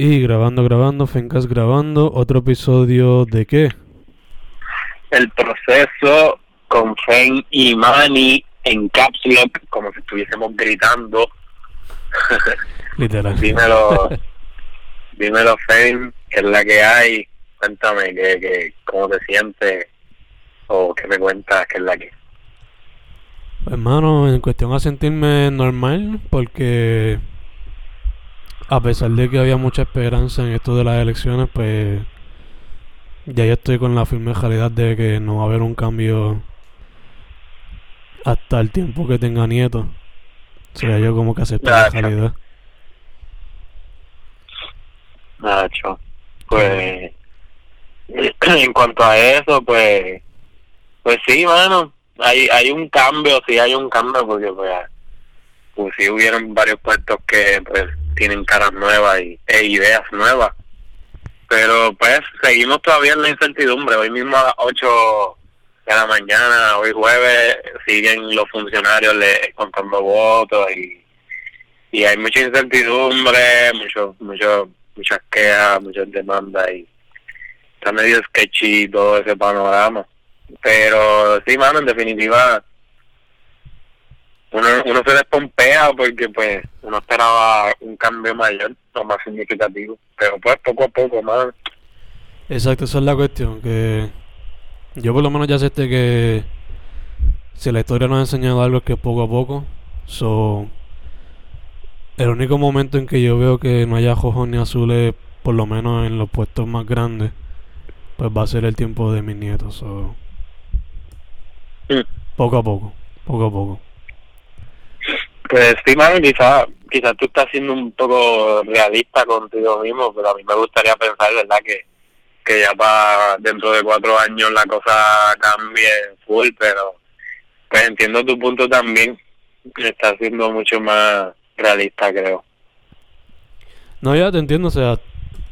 Y grabando, grabando, Fencas grabando, otro episodio de qué? El proceso con Fen y Manny en Caps Lock, como si estuviésemos gritando. Literal. dímelo, dímelo Fen, que es la que hay. Cuéntame, que, que, ¿cómo te sientes? O qué me cuentas, que es la que. Hermano, en cuestión a sentirme normal, porque a pesar de que había mucha esperanza en esto de las elecciones, pues ya yo estoy con la firme realidad de que no va a haber un cambio hasta el tiempo que tenga nietos. O sea, yo como que acepto la realidad. Nacho, pues en cuanto a eso, pues pues sí, mano, hay hay un cambio, sí hay un cambio porque pues, pues sí hubieron varios puestos que pues tienen caras nuevas y e ideas nuevas. Pero pues seguimos todavía en la incertidumbre. Hoy mismo a las 8 de la mañana, hoy jueves, siguen los funcionarios le, contando votos y, y hay mucha incertidumbre, mucho, mucho, muchas quejas, muchas demandas y está medio sketchy todo ese panorama. Pero sí, mano, en definitiva, uno, uno se despompea porque pues uno esperaba un cambio mayor o más significativo. Pero pues poco a poco, más Exacto, esa es la cuestión, que yo por lo menos ya acepté que si la historia nos ha enseñado algo es que poco a poco, so el único momento en que yo veo que no haya rojos ni azules, por lo menos en los puestos más grandes, pues va a ser el tiempo de mis nietos, so Mm. poco a poco, poco a poco. Pues sí, mano, quizás quizá tú estás siendo un poco realista contigo mismo, pero a mí me gustaría pensar, ¿verdad? Que, que ya para dentro de cuatro años la cosa cambie full, pero pues entiendo tu punto también. Estás siendo mucho más realista, creo. No, ya te entiendo, o sea,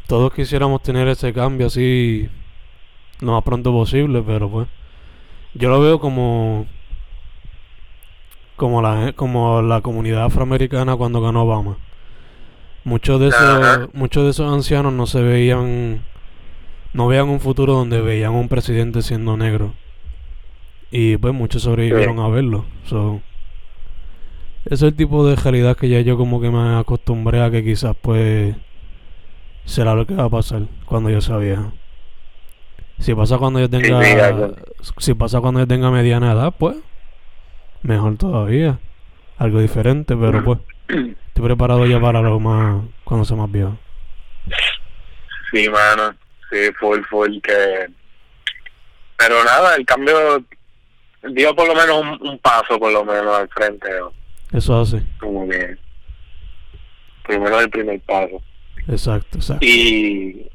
todos quisiéramos tener ese cambio así lo más pronto posible, pero pues yo lo veo como como la como la comunidad afroamericana cuando ganó Obama. Muchos de esos muchos de esos ancianos no se veían no veían un futuro donde veían un presidente siendo negro. Y pues muchos sobrevivieron Sí. a verlo. So, ese es el tipo de realidad que ya yo como que me acostumbré a que quizás pues será lo que va a pasar cuando yo sea vieja. Si pasa cuando yo tenga sí, si pasa cuando yo tenga mediana edad, pues mejor todavía. Algo diferente, pero pues estoy preparado ya para lo más cuando sea más viejo. Sí, mano, sí, full, full, que... Pero nada, el cambio dio por lo menos un, un paso, por lo menos, al frente, ¿no? Eso hace. como que primero el primer paso. Exacto, exacto. Y...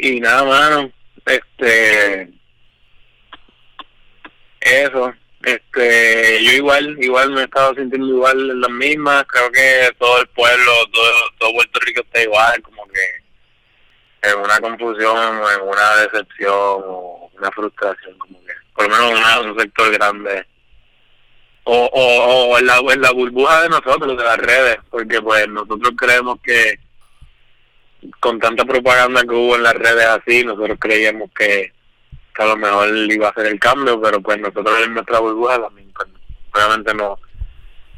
Y nada, mano, este... Eso, este, yo igual, igual me he estado sintiendo igual en las mismas, creo que todo el pueblo, todo, todo Puerto Rico está igual, como que en una confusión, en una decepción o una frustración, como que, por lo menos una- un sector grande. O, o, o en, la, en la burbuja de nosotros, de las redes, porque pues nosotros creemos que con tanta propaganda que hubo en las redes así, nosotros creíamos que, a lo mejor iba a ser el cambio, pero pues nosotros en nuestra burbuja también, pues, obviamente no,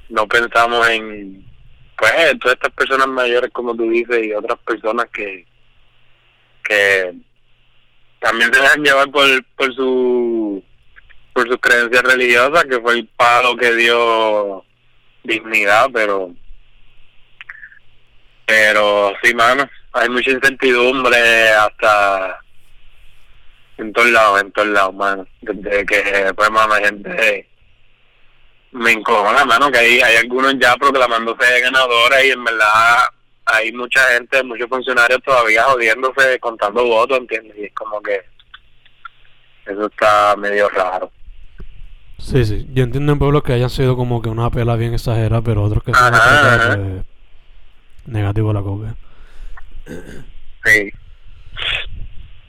no pensamos en, pues, todas estas personas mayores, como tú dices, y otras personas que, que también se dejan llevar por, por su por sus creencias religiosas, que fue el palo que dio dignidad, pero pero sí, mano, hay mucha incertidumbre hasta en todos lados, en todos lados, mano. Desde que, pues, mano, hay gente me encojona, mano, que hay, hay algunos ya proclamándose ganadores y en verdad hay mucha gente, muchos funcionarios todavía jodiéndose, contando votos, ¿entiendes? Y es como que eso está medio raro. Sí, sí. Yo entiendo en pueblos que hayan sido como que una pela bien exagerada, pero otros que son pues, negativo la copia. Sí,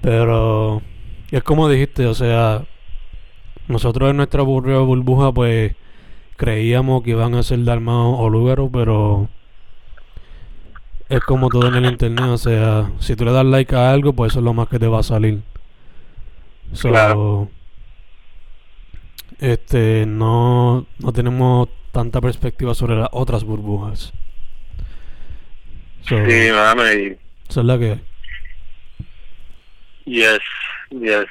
Pero es como dijiste, o sea, nosotros en nuestra burbuja, burbuja pues creíamos que iban a ser Dalmao o Lugaro, pero es como todo en el internet, o sea, si tú le das like a algo, pues eso es lo más que te va a salir. So, Claro. Este, no, no tenemos tanta perspectiva sobre las otras burbujas. So, Sí, y esa es la que yes, yes.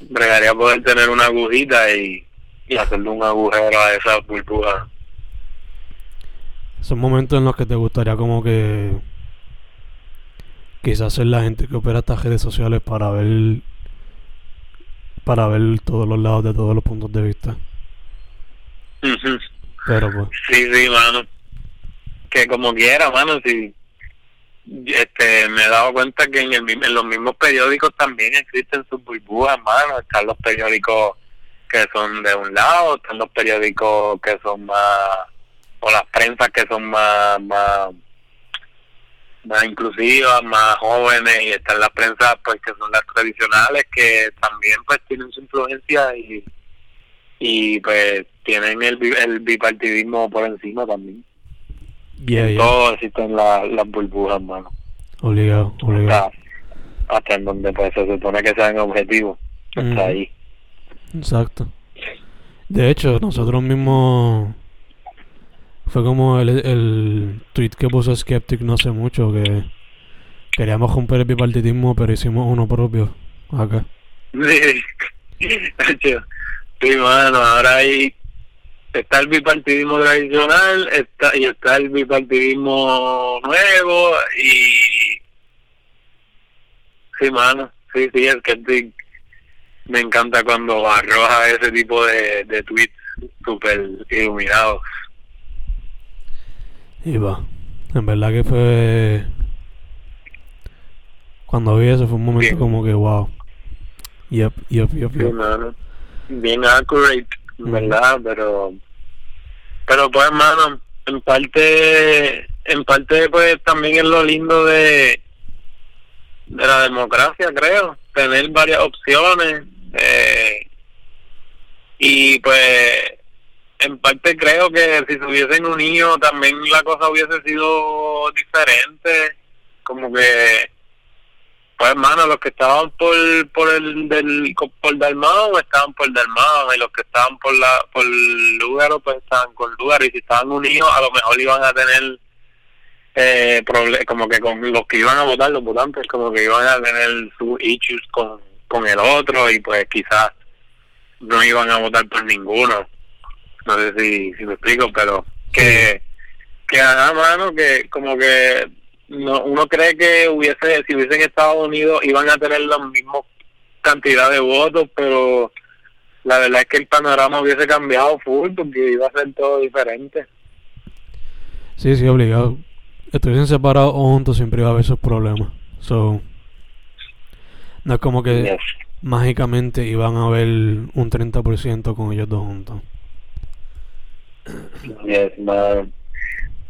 Bregaría poder tener una agujita y, y hacerle un agujero a esa burbuja. Son momentos en los que te gustaría como que quizás ser la gente que opera estas redes sociales para ver para ver todos los lados de todos los puntos de vista. Ujú. Pero pues, Sí, sí, mano. Que como quiera, mano, si este me he dado cuenta que en, el, en los mismos periódicos también existen sus burbujas, mano. Están los periódicos que son de un lado, están los periódicos que son más, o las prensas que son más, más, más inclusivas, más jóvenes, y están las prensas pues que son las tradicionales que también pues tienen su influencia y y pues tienen el, el bipartidismo por encima también. Yeah, En yeah, Todo existen la- las burbujas, mano. obligado, obligado. Hasta, hasta en donde pues se supone que sean objetivos. Hasta Ujú. ahí. Exacto. De hecho, nosotros mismos fue como el, el tweet que puso Skeptic no hace mucho que queríamos romper el bipartidismo, pero hicimos uno propio acá. Sí, mano, ahora hay está el bipartidismo tradicional está y está el bipartidismo nuevo y sí, mano, sí, sí, es que sí, me encanta cuando arroja ese tipo de, de tweets súper iluminados. Y va. En verdad que fue. Cuando vi eso fue un momento Bien. como que wow. Yep, yep, yep, Sí, yep. mano. Bien accurate, ¿verdad? Pero, pero pues, mano, en parte, en parte, pues también es lo lindo de, de la democracia, creo. Tener varias opciones. Eh, y pues, en parte creo que si se hubiesen unido también la cosa hubiese sido diferente. Como que pues hermano, los que estaban por por el del por Dalmao estaban por Dalmao y los que estaban por la por Lugaro pues estaban con Lugaro y si estaban unidos a lo mejor iban a tener eh, como que con los que iban a votar los votantes como que iban a tener sus issues con con el otro y pues quizás no iban a votar por ninguno. No sé si, si me explico pero que que nada mano que como que no uno cree que hubiese si hubiesen Estados Unidos iban a tener la misma cantidad de votos pero la verdad es que el panorama hubiese cambiado full porque iba a ser todo diferente Sí, sí, obligado. Estuviesen separados o juntos siempre iba a haber esos problemas. So, no es como que Yes. mágicamente iban a haber un 30% con ellos dos juntos. Yes, man.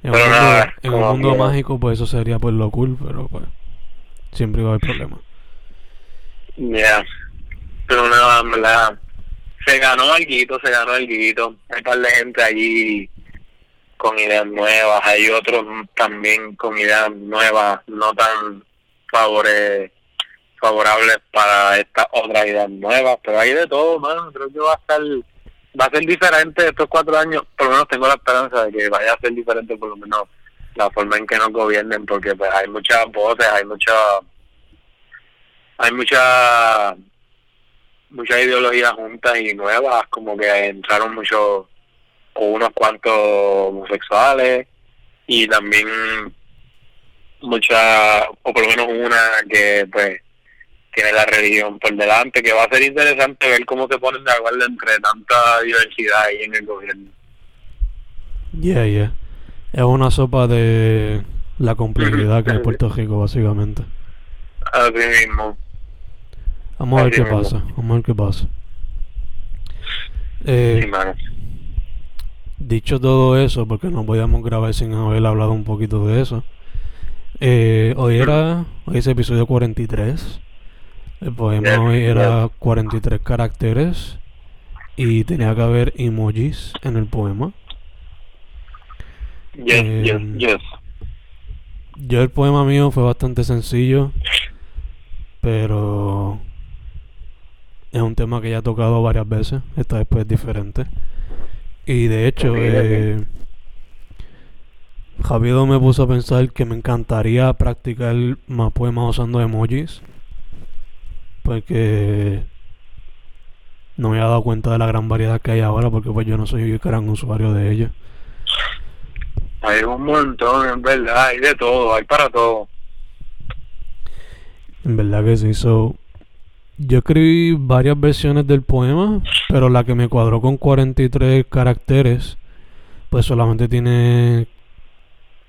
En Pero un mundo, nada, en un mundo mágico, pues eso sería pues lo cool, pero pues siempre iba a haber problemas. Yeah. Pero nada, en verdad, se ganó algo, se ganó algo. Hay un par de gente allí con ideas nuevas, hay otros también con ideas nuevas, no tan favore, favorables para estas otras ideas nuevas, pero hay de todo, mano. Creo que va a estar, va a ser diferente estos cuatro años, por lo menos tengo la esperanza de que vaya a ser diferente por lo menos la forma en que nos gobiernen, porque pues hay muchas voces, hay muchas hay mucha muchas ideologías juntas y nuevas como que entraron muchos o unos cuantos homosexuales y también mucha o por lo menos una que pues tiene la religión por delante que va a ser interesante ver cómo se ponen de acuerdo entre tanta diversidad ahí en el gobierno Yeah, yeah. Es una sopa de la complejidad que es Puerto Rico, básicamente. así mismo Vamos a ver Así qué mismo. pasa. Vamos a ver qué pasa. Eh, sí, mano. Dicho todo eso, porque no podíamos grabar sin haber hablado un poquito de eso. eh, hoy era. Hoy es episodio 43. El poema Yes, era 43 caracteres. Y tenía que haber emojis en el poema. yes, yes, Em, yes. yo el poema mío fue bastante sencillo, pero es un tema que ya he tocado varias veces, esta vez pues es diferente. Y de hecho, eh, Javier me puso a pensar que me encantaría practicar más poemas usando emojis, porque no me había dado cuenta de la gran variedad que hay ahora, porque pues yo no soy un gran usuario de ellos. Hay un montón, en verdad, hay de todo, hay para todo. En verdad que se hizo. Yo escribí varias versiones del poema, pero la que me cuadró con 43 caracteres, pues solamente tiene.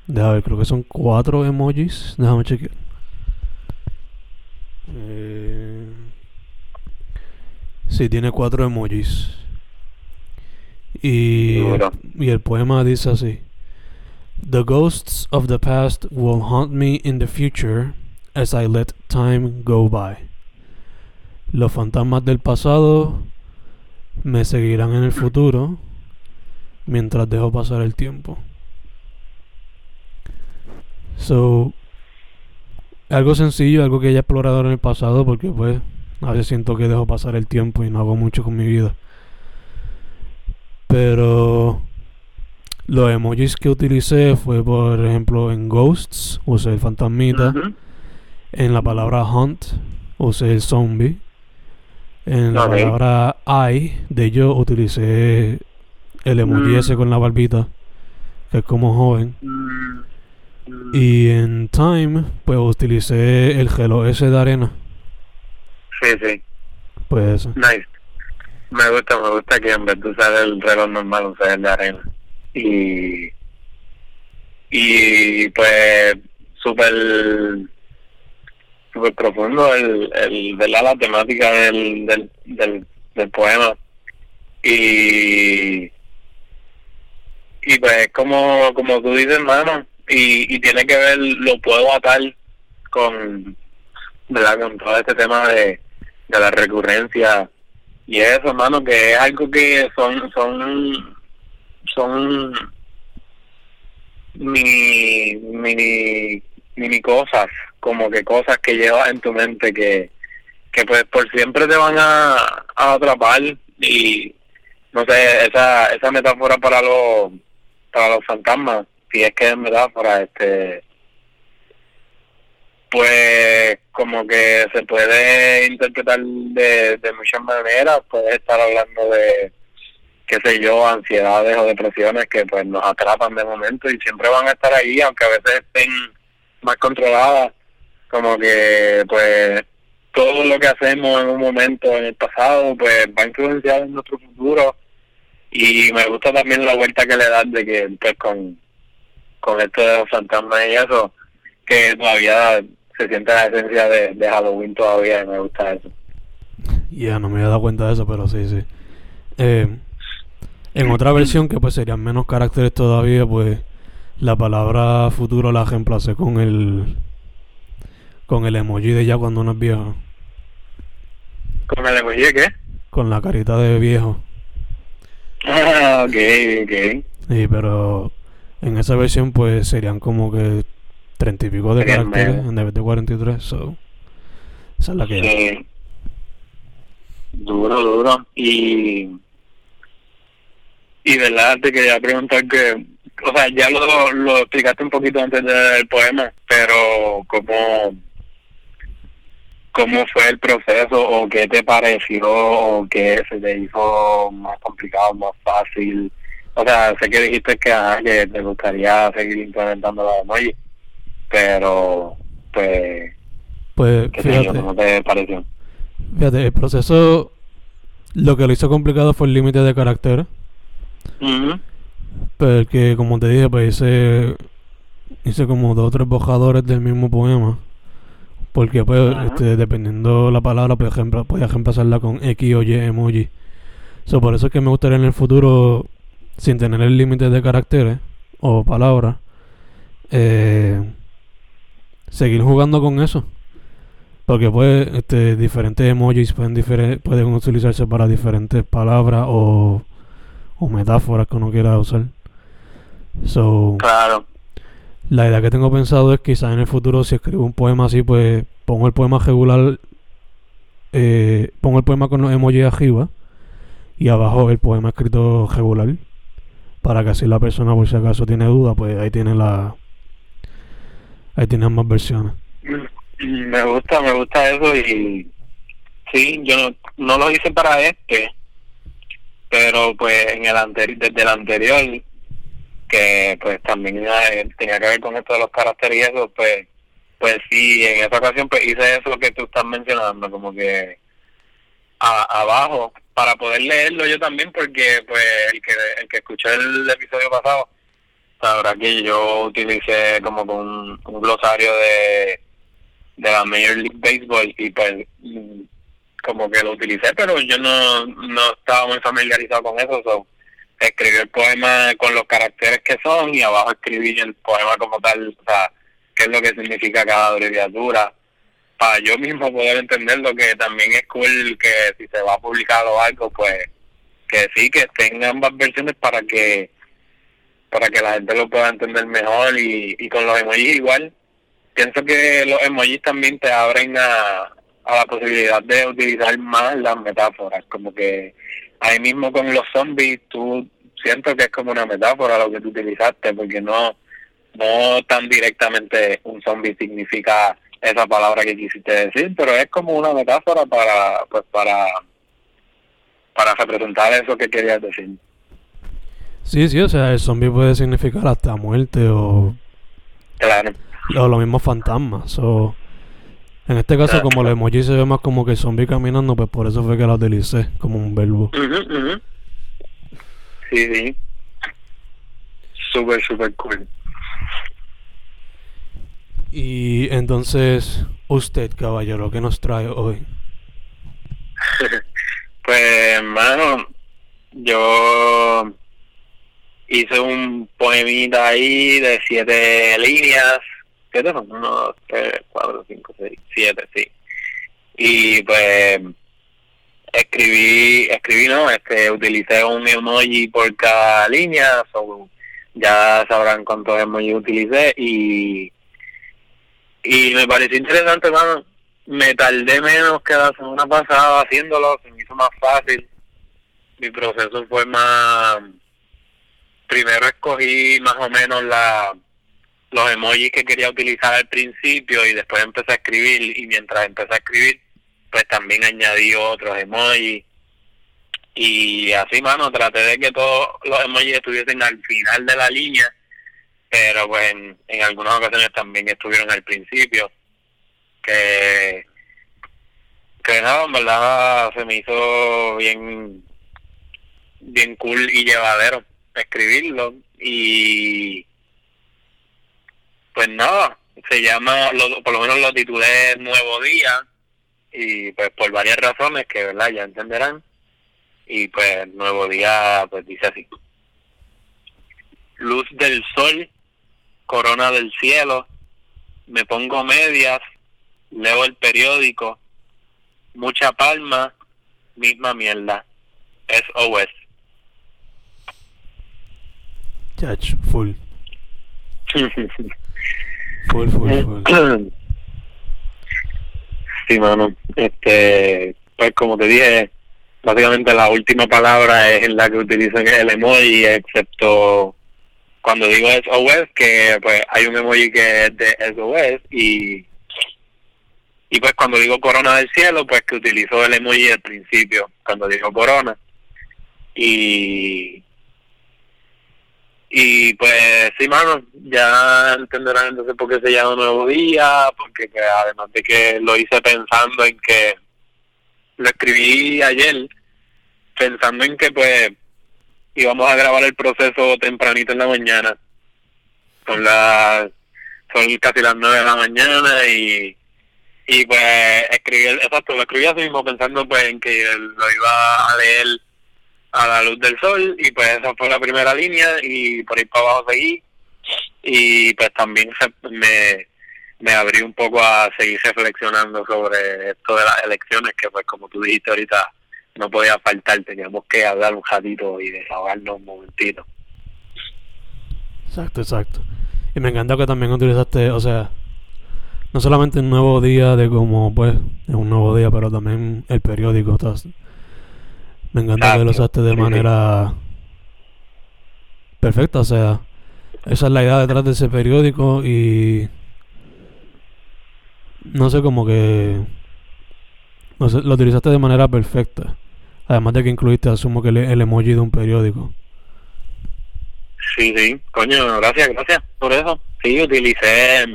Déjame ver, creo que son cuatro emojis. Déjame chequear. Eh... Sí, tiene cuatro emojis. Y, y el poema dice así. The ghosts of the past will haunt me in the future as I let time go by. Los fantasmas del pasado me seguirán en el futuro mientras dejo pasar el tiempo. So, algo sencillo, algo que ya he explorado en el pasado porque pues a veces siento que dejo pasar el tiempo y no hago mucho con mi vida. Pero los emojis que utilicé fue, por ejemplo, en Ghosts, usé el fantasmita. En la palabra Hunt, usé el zombie. En la palabra I, de yo, utilicé el emoji mm. ese con la barbita, que es como joven. Mm. Y en Time, pues utilicé el gelo ese de arena. Sí, sí. Pues Nice. Me gusta, me gusta que en vez de usar el reloj normal, usar el de arena y y pues súper súper profundo el, el ver la temática del, del, del, del poema y y pues como como tú dices hermano y, y tiene que ver lo puedo atar con verdad con todo este tema de, de la recurrencia y eso hermano que es algo que son son son mini, mini, mini cosas, como que cosas que llevas en tu mente que, que pues por siempre te van a, a atrapar y no sé, esa, esa metáfora para los, para los fantasmas, si es que es metáfora, este pues como que se puede interpretar de, muchas maneras, puedes estar hablando de qué sé yo, ansiedades o depresiones que pues nos atrapan de momento y siempre van a estar ahí, aunque a veces estén más controladas, como que pues todo lo que hacemos en un momento en el pasado pues va a influenciar en nuestro futuro. Y me gusta también la vuelta que le dan de que pues con, con esto de los fantasmas y eso, que todavía se siente la esencia de, de Halloween todavía y me gusta eso. Ya, no me había dado cuenta de eso, pero sí, sí. Eh, en otra versión que pues serían menos caracteres todavía, pues la palabra futuro la reemplacé con el con el emoji de ya cuando uno es viejo. ¿Con el emoji de qué? Con la carita de viejo. Ah, ok, ok. Sí, pero en esa versión pues serían como que treinta y pico de caracteres en vez de 43, so. Esa es la que sí. Duro, duro. Y y verdad, te quería preguntar que, o sea, ya lo, lo explicaste un poquito antes del poema, pero ¿cómo, cómo fue el proceso o qué te pareció o qué se te hizo más complicado, más fácil? O sea, sé que dijiste que, ah, que te gustaría seguir implementando la emoji, pero pues... Pues fíjate, ¿cómo te pareció? Fíjate, el proceso, lo que lo hizo complicado fue el límite de carácter porque, como te dije, pues hice, hice como dos o tres bojadores del mismo poema. Porque, pues, este, dependiendo la palabra, por ejemplo, podías reemplazarla con X o Y emoji. So, por eso es que me gustaría en el futuro, sin tener el límite de caracteres o palabras, eh, seguir jugando con eso. Porque pues este, diferentes emojis pueden, pueden utilizarse para diferentes palabras o o metáforas que uno quiera usar. So, claro. La idea que tengo pensado es quizás en el futuro si escribo un poema así, pues pongo el poema regular, eh, pongo el poema con los emojis arriba y abajo el poema escrito regular para que así la persona por si acaso tiene duda, pues ahí tiene la ahí tiene más versiones. Me gusta, me gusta eso y sí, yo no, no lo hice para este, pero pues en el anterior, desde el anterior que pues también eh, tenía que ver con esto de los caracteres y eso, pues, pues sí, en esa ocasión pues hice eso que tú estás mencionando, como que abajo, para poder leerlo yo también, porque pues el que, el que escuchó el episodio pasado sabrá que yo utilicé como con un, glosario de, de la Major League Baseball y pues como que lo utilicé, pero yo no, no estaba muy familiarizado con eso, so escribí el poema con los caracteres que son y abajo escribí el poema como tal, o sea, qué es lo que significa cada abreviatura, yo mismo poder entender lo que también es cool que si se va a publicar o algo, pues que sí, que estén ambas versiones para que para que la gente lo pueda entender mejor y, y con los emojis igual. Pienso que los emojis también te abren a, a la posibilidad de utilizar más las metáforas, como que ahí mismo con los zombies tú siento que es como una metáfora lo que tú utilizaste porque no no tan directamente un zombie significa esa palabra que quisiste decir pero es como una metáfora para pues para para representar eso que querías decir sí sí o sea el zombie puede significar hasta muerte o claro o los mismos fantasmas o en este caso, como el emoji se ve más como que zombie caminando, pues por eso fue que la utilicé como un verbo. Sí, sí. Súper, súper cool. Y entonces, usted, caballero, ¿qué nos trae hoy? pues, hermano, yo hice un poemita ahí de siete líneas siete son? Uno, tres, cuatro, cinco, seis, siete, sí. Y pues escribí, escribí no, este, utilicé un emoji por cada línea, ya sabrán cuántos emojis utilicé y y me pareció interesante, hermano. Me tardé menos que la semana pasada haciéndolo, se me hizo más fácil. Mi proceso fue más. Primero escogí más o menos la los emojis que quería utilizar al principio y después empecé a escribir y mientras empecé a escribir pues también añadí otros emojis y así mano traté de que todos los emojis estuviesen al final de la línea pero pues en, en algunas ocasiones también estuvieron al principio que que nada en verdad se me hizo bien bien cool y llevadero escribirlo y pues nada, se llama, por lo menos lo titulé Nuevo Día y pues por varias razones que verdad ya entenderán y pues Nuevo Día pues dice así. Luz del sol, corona del cielo, me pongo medias, leo el periódico, mucha palma, misma mierda. SOS. Chach, full. Full, full, full. Sí, mano. Este, pues como te dije, básicamente la última palabra es la que utilizan el emoji, excepto cuando digo SOS, que pues hay un emoji que es de SOS y y pues cuando digo corona del cielo, pues que utilizo el emoji al principio, cuando digo corona. Y y pues sí, mano, ya entenderán entonces por qué se llama Nuevo Día, porque además de que lo hice pensando en que lo escribí ayer, pensando en que pues íbamos a grabar el proceso tempranito en la mañana. Son las son casi las nueve de la mañana y y pues escribí, exacto, lo escribí así mismo pensando pues en que lo iba a leer a la luz del sol y pues esa fue la primera línea y por ahí para abajo seguí y pues también me, me abrí un poco a seguir reflexionando sobre esto de las elecciones que pues como tú dijiste ahorita no podía faltar, teníamos que hablar un ratito y desahogarnos un momentito. Exacto, exacto. Y me encanta que también utilizaste, o sea, no solamente un nuevo día de como, pues, es un nuevo día, pero también el periódico. Me encanta que lo usaste de manera perfecta, o sea, esa es la idea detrás de ese periódico y no sé, como que no sé, lo utilizaste de manera perfecta. Además de que incluiste, asumo que el, emoji de un periódico. Sí, sí, coño, gracias, gracias por eso. Sí, utilicé.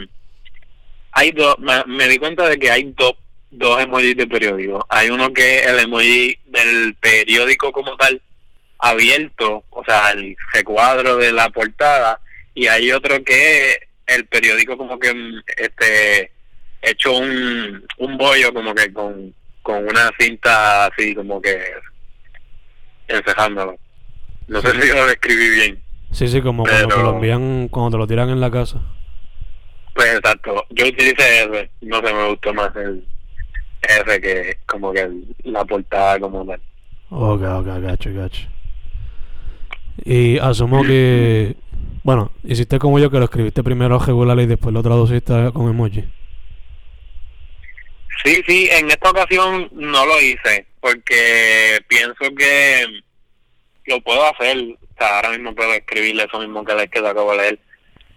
Hay dos, me, di cuenta de que hay dos, dos emojis de periódico. Hay uno que es el emoji del periódico como tal, abierto, o sea, el recuadro de la portada, y hay otro que es el periódico como que este hecho un, un bollo como que con, con una cinta así como que encejándolo. No sé si lo describí bien. Sí, sí, como cuando te lo envían, cuando te lo tiran en la casa. Pues exacto. Yo utilicé ese. No sé, me gustó más el ese que como que la portada como tal. Ok, ok, gacho, gacho. Y asumo que... Bueno, hiciste como yo que lo escribiste primero regular y después lo traduciste con emoji. Sí, sí, en esta ocasión no lo hice porque pienso que lo puedo hacer. O sea, ahora mismo puedo escribirle eso mismo que, que acabo de leer.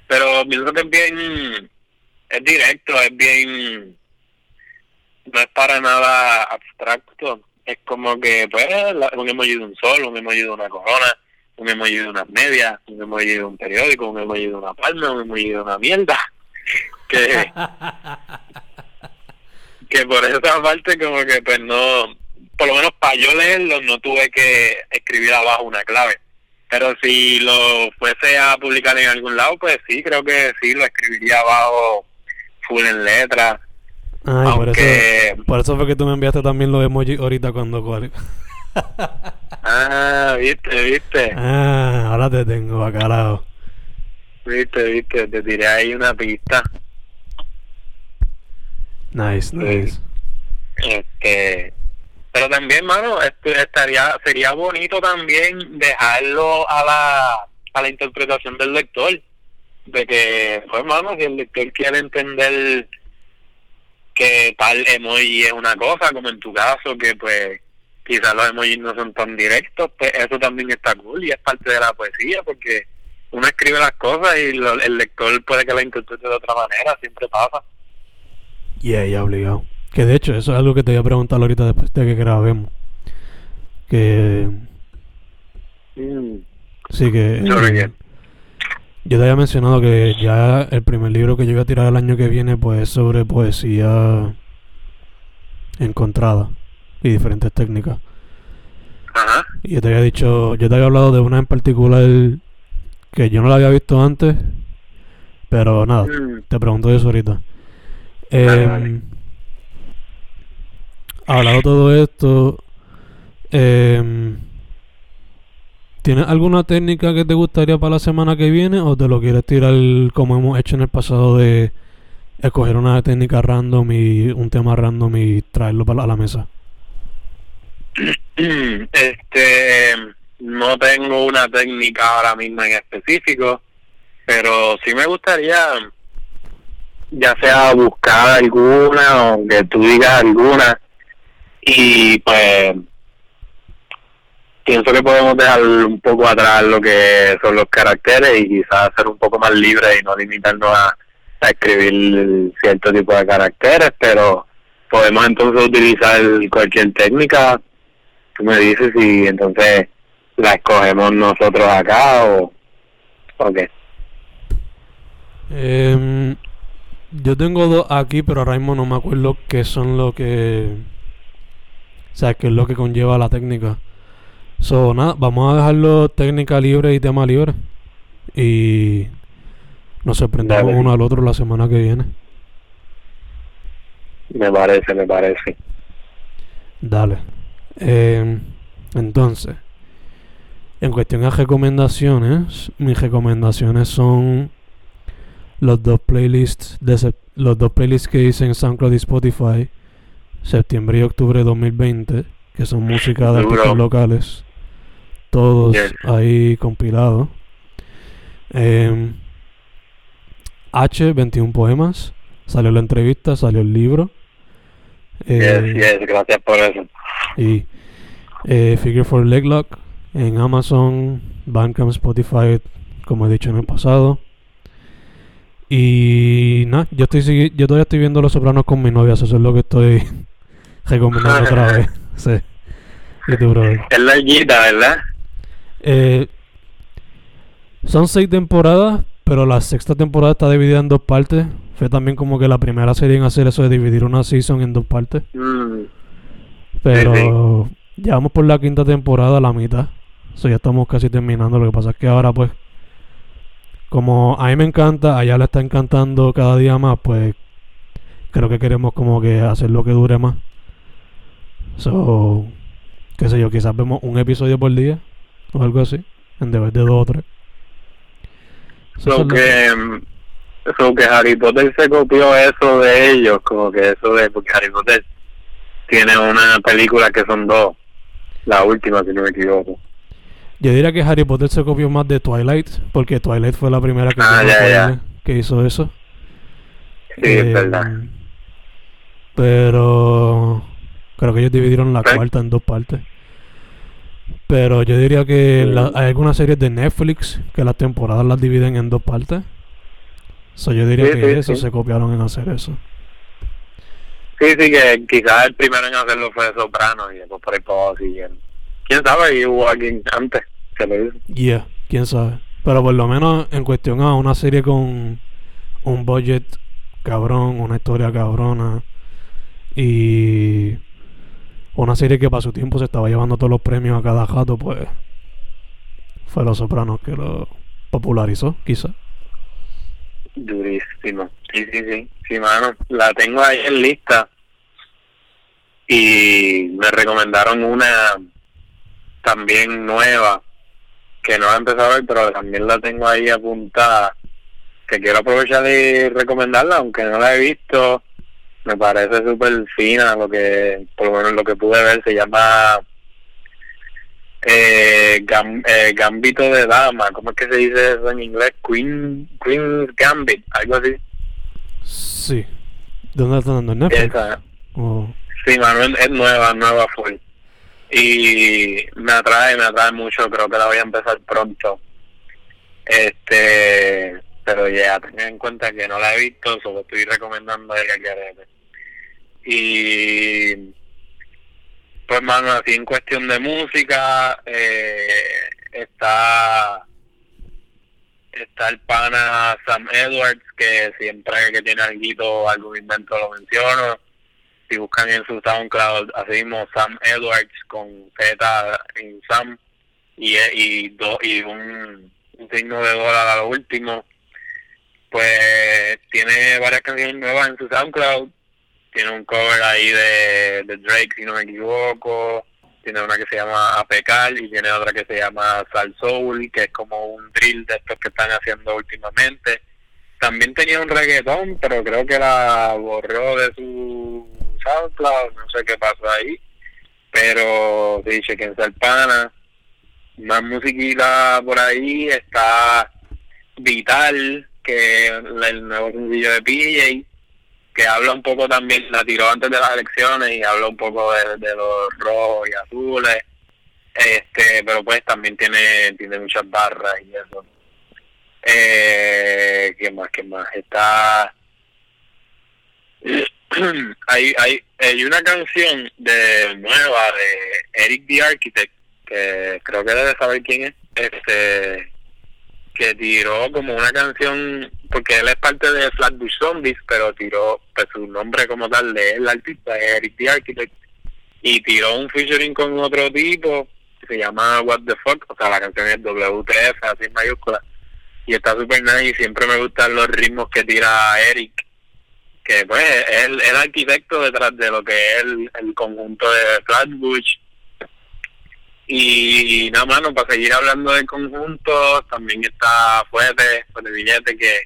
Pero pienso que es bien, es directo, es bien, no es para nada abstracto. Es como que, pues, un emoji de un sol, un emoji de una corona, un emoji de unas medias, un emoji de un periódico, un emoji de una palma, un emoji de una mierda. Que, que por esa parte como que pues no, por lo menos para yo leerlo no tuve que escribir abajo una clave. Pero si lo fuese a publicar en algún lado, pues sí, creo que sí, lo escribiría abajo full en letra. Ay, por, eso, por eso fue que tú me enviaste también los emojis ahorita cuando... ah, viste, viste. Ah, ahora te tengo, bacalao. Viste, viste, te tiré ahí una pista. Nice, nice. Este, pero también, mano, estaría sería bonito también dejarlo a la a la interpretación del lector de que, pues, mano, si el lector quiere entender que tal emoji es una cosa, como en tu caso, que pues quizás los emojis no son tan directos, pues eso también está cool y es parte de la poesía, porque uno escribe las cosas y el lector puede que la interprete de otra manera, siempre pasa. Yeah, ya obligado. Que de hecho, eso es algo que te voy a preguntar ahorita después de que grabemos. Que. Mm. Sí, que. yo te había mencionado que ya el primer libro que yo voy a tirar el año que viene, pues es sobre poesía encontrada y diferentes técnicas. Ajá. Y yo te había dicho, yo te había hablado de una en particular que yo no la había visto antes, pero nada, mm. te pregunto eso ahorita. Eh, Hablado todo esto, eh, ¿tienes alguna técnica que te gustaría para la semana que viene o te lo quieres tirar como hemos hecho en el pasado de escoger una técnica random y un tema random y traerlo para la mesa? Este, no tengo una técnica ahora mismo en específico, pero sí me gustaría ya sea buscar alguna o que tú digas alguna y pues pienso que podemos dejar un poco atrás lo que son los caracteres y quizás ser un poco más libres y no limitarnos a, escribir cierto tipo de caracteres, pero podemos entonces utilizar cualquier técnica, tú me dices y entonces la escogemos nosotros acá o, o qué. Em, yo tengo dos aquí, pero ahora mismo no me acuerdo qué son lo que. O sea, qué es lo que conlleva la técnica. So, nada, vamos a dejarlo técnica libre y tema libre. Y nos sorprendemos uno al otro la semana que viene. Me parece, me parece. Dale. Eh, entonces, en cuestión de recomendaciones, mis recomendaciones son los dos playlists de los dos playlists que hice en SoundCloud y Spotify septiembre y octubre de 2020 que son música de artistas locales todos ahí compilados em, H, 21 poemas. Salió la entrevista, salió el libro. Eh, yes, gracias por eso. Y eh, Figure for Leglock en Amazon, Bandcamp, Spotify, como he dicho en el pasado. Y nada, yo estoy yo todavía estoy viendo Los Sopranos con mi novia, eso es lo que estoy recomendando otra vez. Sí. Es larguita, ¿verdad? Eh, son seis temporadas, pero la sexta temporada está dividida en dos partes. Fue también como que la primera serie en hacer eso de dividir una season en dos partes. Mm. Pero ya vamos por la quinta temporada, la mitad. So ya estamos casi terminando. Lo que pasa es que ahora pues como a mí me encanta, a ella le está encantando cada día más, pues creo que queremos como que hacer lo que dure más. So, qué sé yo, quizás vemos un episodio por día o algo así, en vez de dos o tres. So, que, so que Harry Potter se copió eso de ellos, como que eso de, porque Harry Potter tiene una película que son dos, la última si no me equivoco. Yo diría que Harry Potter se copió más de Twilight, porque Twilight fue la primera que, ah, que hizo eso. Sí, es eh, verdad. Pero creo que ellos dividieron la cuarta en dos partes. Pero yo diría que hay algunas series de Netflix que las temporadas las dividen en dos partes. So, yo diría que eso se copiaron en hacer eso. Sí, sí, que quizás el primero en hacerlo fue Soprano y después por ahí ¿Quién sabe? Y hubo alguien antes. Yeah, quién sabe. Pero por lo menos en cuestión a una serie con un budget cabrón, una historia cabrona y una serie que para su tiempo se estaba llevando todos los premios a cada jato, pues fue Los Sopranos que lo popularizó, quizá. Durísimo. Sí, sí, sí. Sí, mano. La tengo ahí en lista. Y me recomendaron una también nueva que no la he empezado a ver, pero también la tengo ahí apuntada, que quiero aprovechar y recomendarla, aunque no la he visto, me parece súper fina, lo que, por lo menos lo que pude ver, se llama eh, eh, Gambito de Dama, ¿cómo es que se dice eso en inglés? Queen, Queen's Gambit, algo así. Sí. ¿Dónde está dando? ¿Netflix? Sí, Manuel, es nueva, nueva full y me atrae, me atrae mucho, creo que la voy a empezar pronto. Este, pero ya, tengan en cuenta que no la he visto, solo estoy recomendando ella que Y pues mano, así en cuestión de música, eh, está está el pana Sam Edwards, que siempre que tiene algo, algún invento lo menciono si buscan en su SoundCloud, así mismo Sam Edwards con Z en Sam y, y, y un, signo de dólar a lo último, pues tiene varias canciones nuevas en su SoundCloud. Tiene un cover ahí de, de Drake, si no me equivoco. Tiene una que se llama Apecal y tiene otra que se llama Sal Soul, que es como un drill de estos que están haciendo últimamente. También tenía un reggaetón, pero creo que la borró de su SoundCloud, no sé qué pasó ahí, pero dice que en Salpana, más musiquita por ahí, está Vital, que el nuevo sencillo de PJ, que habla un poco también, la tiró antes de las elecciones y habla un poco de, los rojos y azules, este pero pues también tiene tiene muchas barras y eso. Eh, ¿Qué más? ¿Qué más? Está hay, hay, hay una canción de nueva de Eric the Architect, que creo que debe saber quién es, este que tiró como una canción, porque él es parte de Flatbush Zombies, pero tiró, pues su nombre como tal de el artista es Eric the Architect, y tiró un featuring con otro tipo, que se llama What the Fuck, o sea, la canción es WTF, así en mayúscula, y está super nice, siempre me gustan los ritmos que tira Eric, que pues es el, arquitecto detrás de lo que es el, conjunto de Flatbush. Y nada más para seguir hablando del conjunto también está Fuerte Fuerte Billete que,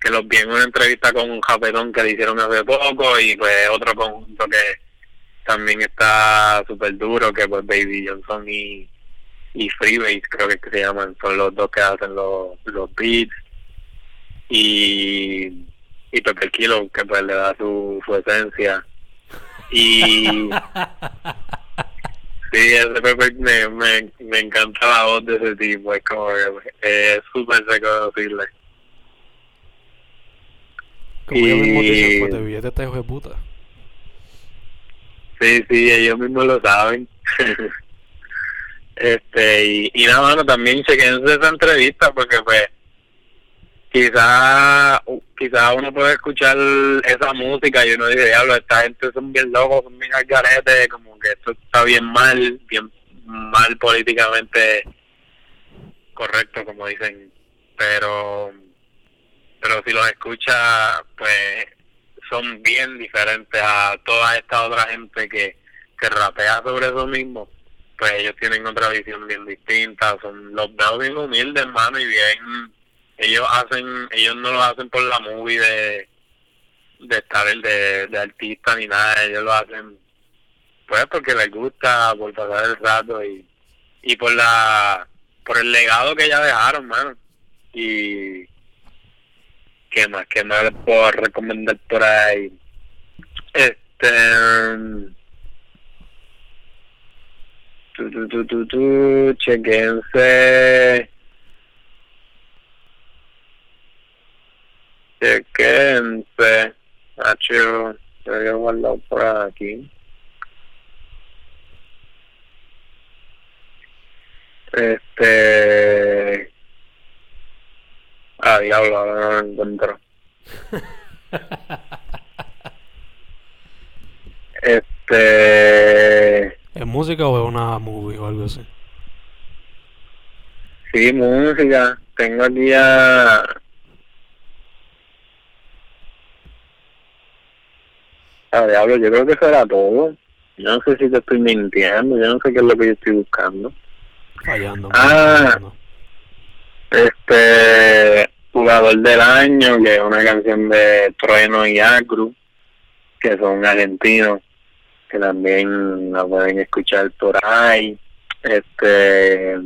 que los vi en una entrevista con un japetón que le hicieron hace poco y pues otro conjunto que también está súper duro que pues Baby Johnson y, y Freebase creo que, se llaman son los dos que hacen los, los beats. Y, y Pepe Kilo, que pues le da su, su esencia. Y sí, ese Pepe me, me, me encanta la voz de ese tipo, es como que es súper reconocible. Como y... yo mismo dicen, pues te billete está hijo de puta. Sí, sí, ellos mismos lo saben. este y, y nada, bueno, también chequense esa entrevista porque pues quizá quizá uno puede escuchar esa música y uno dice, diablo, esta gente son bien locos, son bien algaretes, como que esto está bien mal, bien mal políticamente correcto, como dicen, pero pero si los escucha, pues son bien diferentes a toda esta otra gente que, que rapea sobre eso mismo, pues ellos tienen otra visión bien distinta, son los veo bien humildes, hermano, y bien, ellos hacen, ellos no lo hacen por la movie de, de estar el de, de artista ni nada, ellos lo hacen pues porque les gusta, por pasar el rato y, y por la por el legado que ya dejaron, mano. Y ¿Qué más? ¿Qué más les puedo recomendar por ahí? Este... Tu, tu, chequense. Chequense. Nacho, guardar por aquí. Este... Ah, diablo, ahora no lo encuentro. este. ¿Es música o es una movie o algo así? Sí, música. Tengo aquí a. Ah, diablo, yo creo que eso era todo. Yo no sé si te estoy mintiendo, yo no sé qué es lo que yo estoy buscando. Fallando. Ah, fallando. este jugador del año, que es una canción de Trueno y Acru, que son argentinos, que también la pueden escuchar por ahí. Este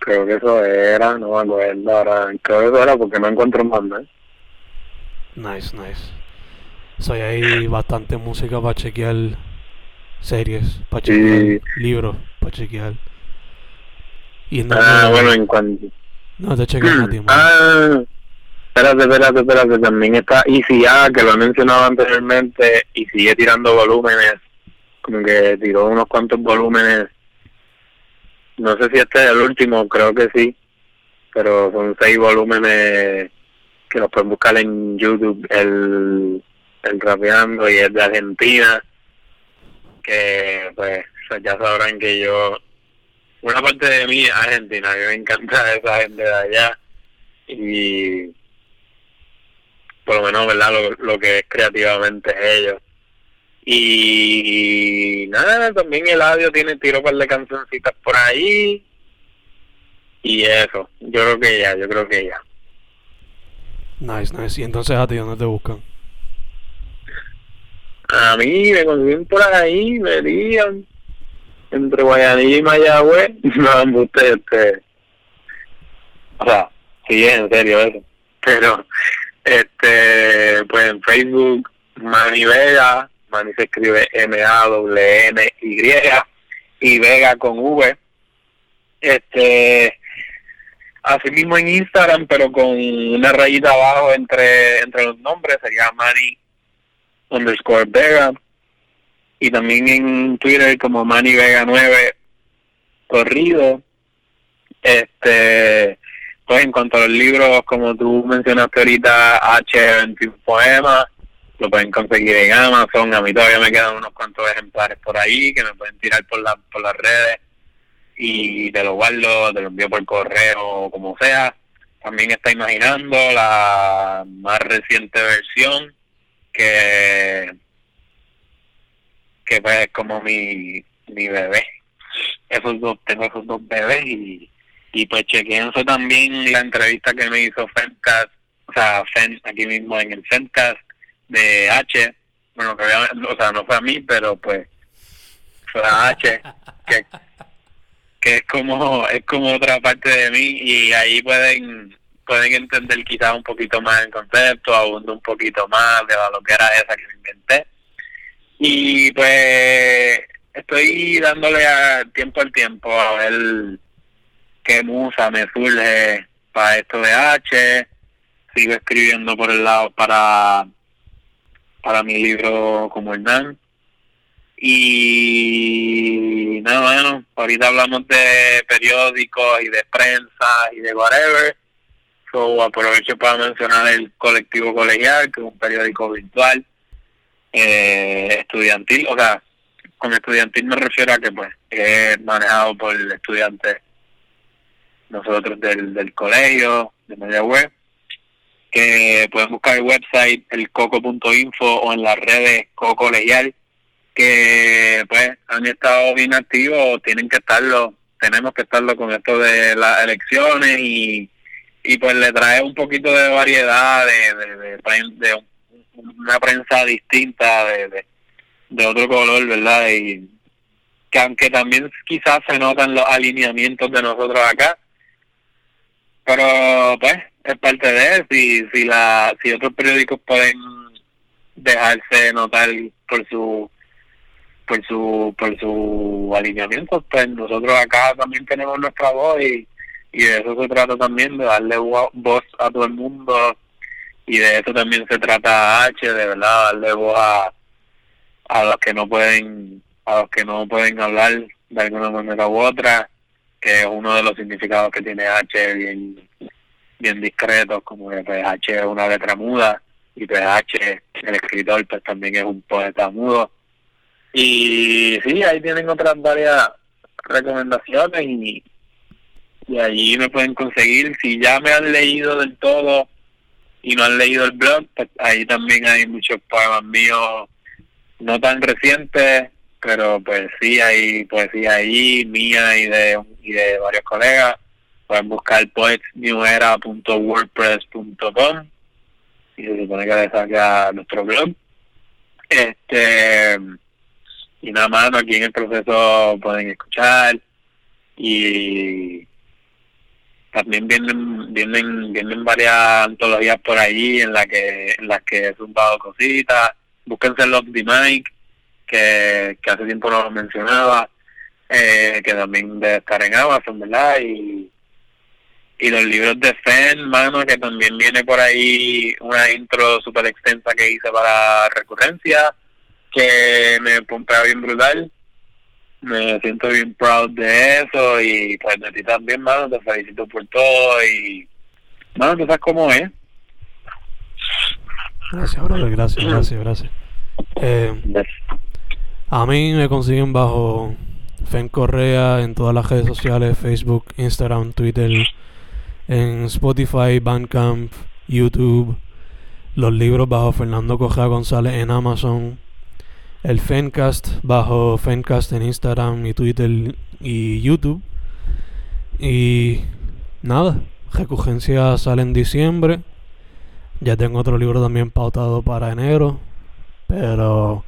creo que eso era, no me acuerdo ahora, creo que eso era porque no encuentro más, ¿no? Nice, nice. Soy hay bastante música para chequear series, para chequear libros, para chequear. Y no, ah, bueno, en cuanto... No te cheques a ti, Ah, espérate, espérate, espérate. También está ICA, que lo he mencionado anteriormente, y sigue tirando volúmenes. Como que tiró unos cuantos volúmenes. No sé si este es el último, creo que sí. Pero son seis volúmenes que los pueden buscar en YouTube, el, el y es de Argentina. Que, pues, ya sabrán que yo una parte de mí es argentina, mí me encanta esa gente de allá y por lo menos, ¿verdad? Lo, lo que es creativamente ellos. Y nada, también el audio tiene tiro par de cancioncitas por ahí. Y eso, yo creo que ya, yo creo que ya. Nice, nice. Y entonces a ti, ¿dónde te buscan? A mí me consiguen por ahí, me digan entre Guayanilla y Mayagüez, no, usted, este, o sea, sí, en serio eso, pero, este, pues en Facebook, Manny Vega, Manny se escribe M-A-W-N-Y, y Vega con V, este, así mismo en Instagram, pero con una rayita abajo entre, entre los nombres, sería Manny underscore Vega, y también en Twitter como Manny Vega 9 corrido. Este, pues en cuanto a los libros, como tú mencionaste ahorita, H21 Poemas, lo pueden conseguir en Amazon. A mí todavía me quedan unos cuantos ejemplares por ahí que me pueden tirar por, la, por las redes y te lo guardo, te lo envío por correo o como sea. También está imaginando la más reciente versión que que pues como mi, mi bebé. Esos dos, tengo esos dos bebés y, y pues chequeense también la entrevista que me hizo Fencast, o sea, Fen, aquí mismo en el Fencast de H, bueno, que o sea, no fue a mí, pero pues fue a H, que, que es como es como otra parte de mí y ahí pueden pueden entender quizás un poquito más el concepto, abundo un poquito más de lo que era esa que inventé. Y pues estoy dándole a tiempo al tiempo a ver qué musa me surge para esto de H. Sigo escribiendo por el lado para, para mi libro como Hernán. Y nada, bueno, ahorita hablamos de periódicos y de prensa y de whatever. So, aprovecho para mencionar el colectivo colegial, que es un periódico virtual eh, estudiantil. O sea, con estudiantil me refiero a que pues es manejado por estudiantes nosotros del, del colegio, de media web, que pueden buscar el website el coco.info o en las redes coco colegial que pues han estado bien activos, tienen que estarlo, tenemos que estarlo con esto de las elecciones y, y pues le trae un poquito de variedad de, de, una prensa distinta de, de, otro color, ¿verdad? Y que aunque también quizás se notan los alineamientos de nosotros acá, pero pues es parte de eso si, si, la, si otros periódicos pueden dejarse notar por su por su por su alineamiento pues nosotros acá también tenemos nuestra voz y, y de eso se trata también de darle voz a todo el mundo. Y de eso también se trata H de verdad darle voz a, a los que no pueden a los que no pueden hablar de alguna manera u otra que es uno de los significados que tiene H bien bien discretos como que pues, H es una letra muda y pues H el escritor pues también es un poeta mudo y sí, ahí tienen otras varias recomendaciones y, y allí me pueden conseguir. Si ya me han leído del todo y no han leído el blog, pues ahí también hay muchos poemas míos, no tan recientes, pero pues sí hay poesía ahí, mía y de, y de varios colegas. Pueden buscar poetsnewera.wordpress.com y se supone que les saca nuestro blog. Este y nada más aquí en el proceso pueden escuchar y también vienen vienen vienen varias antologías por ahí en la que en las que he zumbado cositas búsquense Love the Mike que, que hace tiempo no lo mencionaba eh, que también debe estar en Amazon verdad y y los libros de Fen, mano, que también viene por ahí una intro súper extensa que hice para recurrencia que me pompea bien brutal. Me siento bien proud de eso y pues de ti también, mano, te felicito por todo y, mano, tú sabes cómo es. Gracias, brother, gracias, gracias, gracias. Eh, a mí me consiguen bajo Fen Correa en todas las redes sociales, Facebook, Instagram, Twitter, en Spotify, Bandcamp, YouTube, los libros bajo Fernando Correa González en Amazon, el Fencast bajo Fencast en Instagram y Twitter y YouTube. Y nada, Recurgencia sale en diciembre. Ya tengo otro libro también pautado para enero. Pero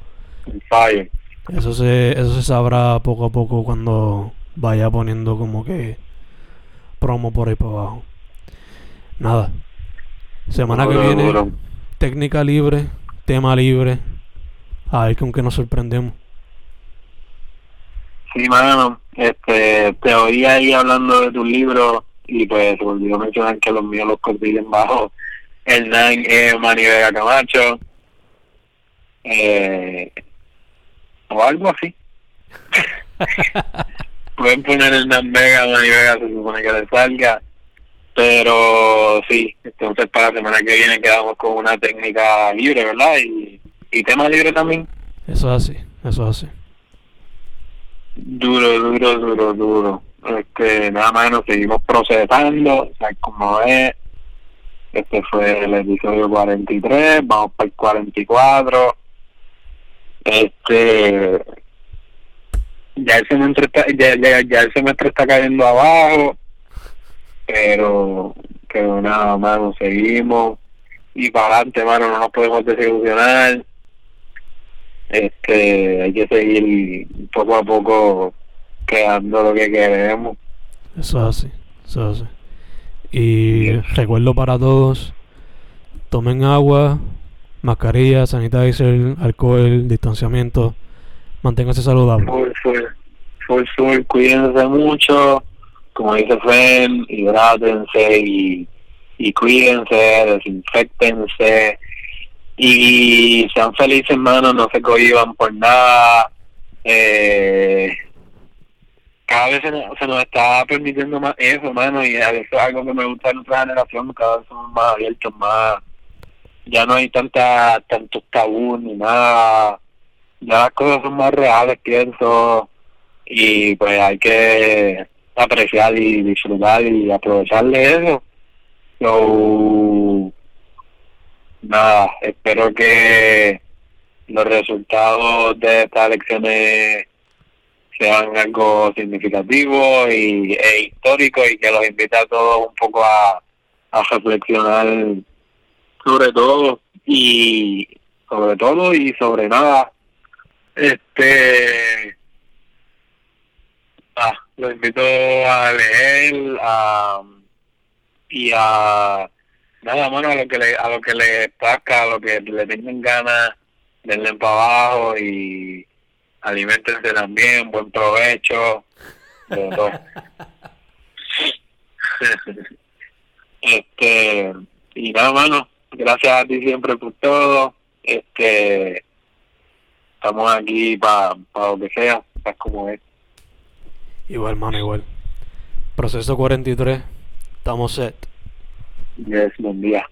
eso se, eso se sabrá poco a poco cuando vaya poniendo como que promo por ahí para abajo. Nada. Semana que viene, técnica libre, tema libre, a ver con qué nos sorprendemos. Sí, mano, este, te oí ahí hablando de tu libro y pues se olvidó mencionar que los míos los consiguen bajo el Nine eh, Mani Vega Camacho eh, o algo así. Pueden poner el Nan Vega, Mani Vega, se supone que le salga. Pero sí, entonces para la semana que viene quedamos con una técnica libre, ¿verdad? Y y tema libre también. Eso es así, eso es así. Duro, duro, duro, duro. Este, nada más nos seguimos procesando, o sea, como es. Este fue el episodio 43, vamos para el 44. Este. Ya el semestre está, ya, ya, ya el semestre está cayendo abajo, pero, pero nada, mano, seguimos y para adelante, mano, no nos podemos desilusionar este hay que seguir poco a poco creando lo que queremos. Eso es así, eso es así. Y recuerdo para todos, tomen agua, mascarilla, sanitizer, alcohol, distanciamiento, manténganse saludables. Full, full, full, full, cuídense mucho, como dice Fen, hidrátense y, y cuídense, desinfectense. Y sean felices, hermano, no se cohiban por nada. Eh, cada vez se nos, se nos está permitiendo más eso, hermano, y eso es algo que me gusta de nuestra generación, cada vez somos más abiertos, más... Ya no hay tanta tantos tabú ni nada, ya las cosas son más reales, pienso, y pues hay que apreciar y disfrutar y aprovechar de eso. So, nada, espero que los resultados de estas elecciones sean algo significativo y, e histórico y que los invite a todos un poco a, a reflexionar sobre todo y sobre todo y sobre nada este ah, los invito a leer a, y a nada mano a lo que le a lo que le pasca a lo que le tengan ganas denle para abajo y alimentense también buen provecho todo. este y nada mano gracias a ti siempre por todo este estamos aquí para pa lo que sea es como es Igual, mano, igual. Proceso 43, estamos set. yes buen día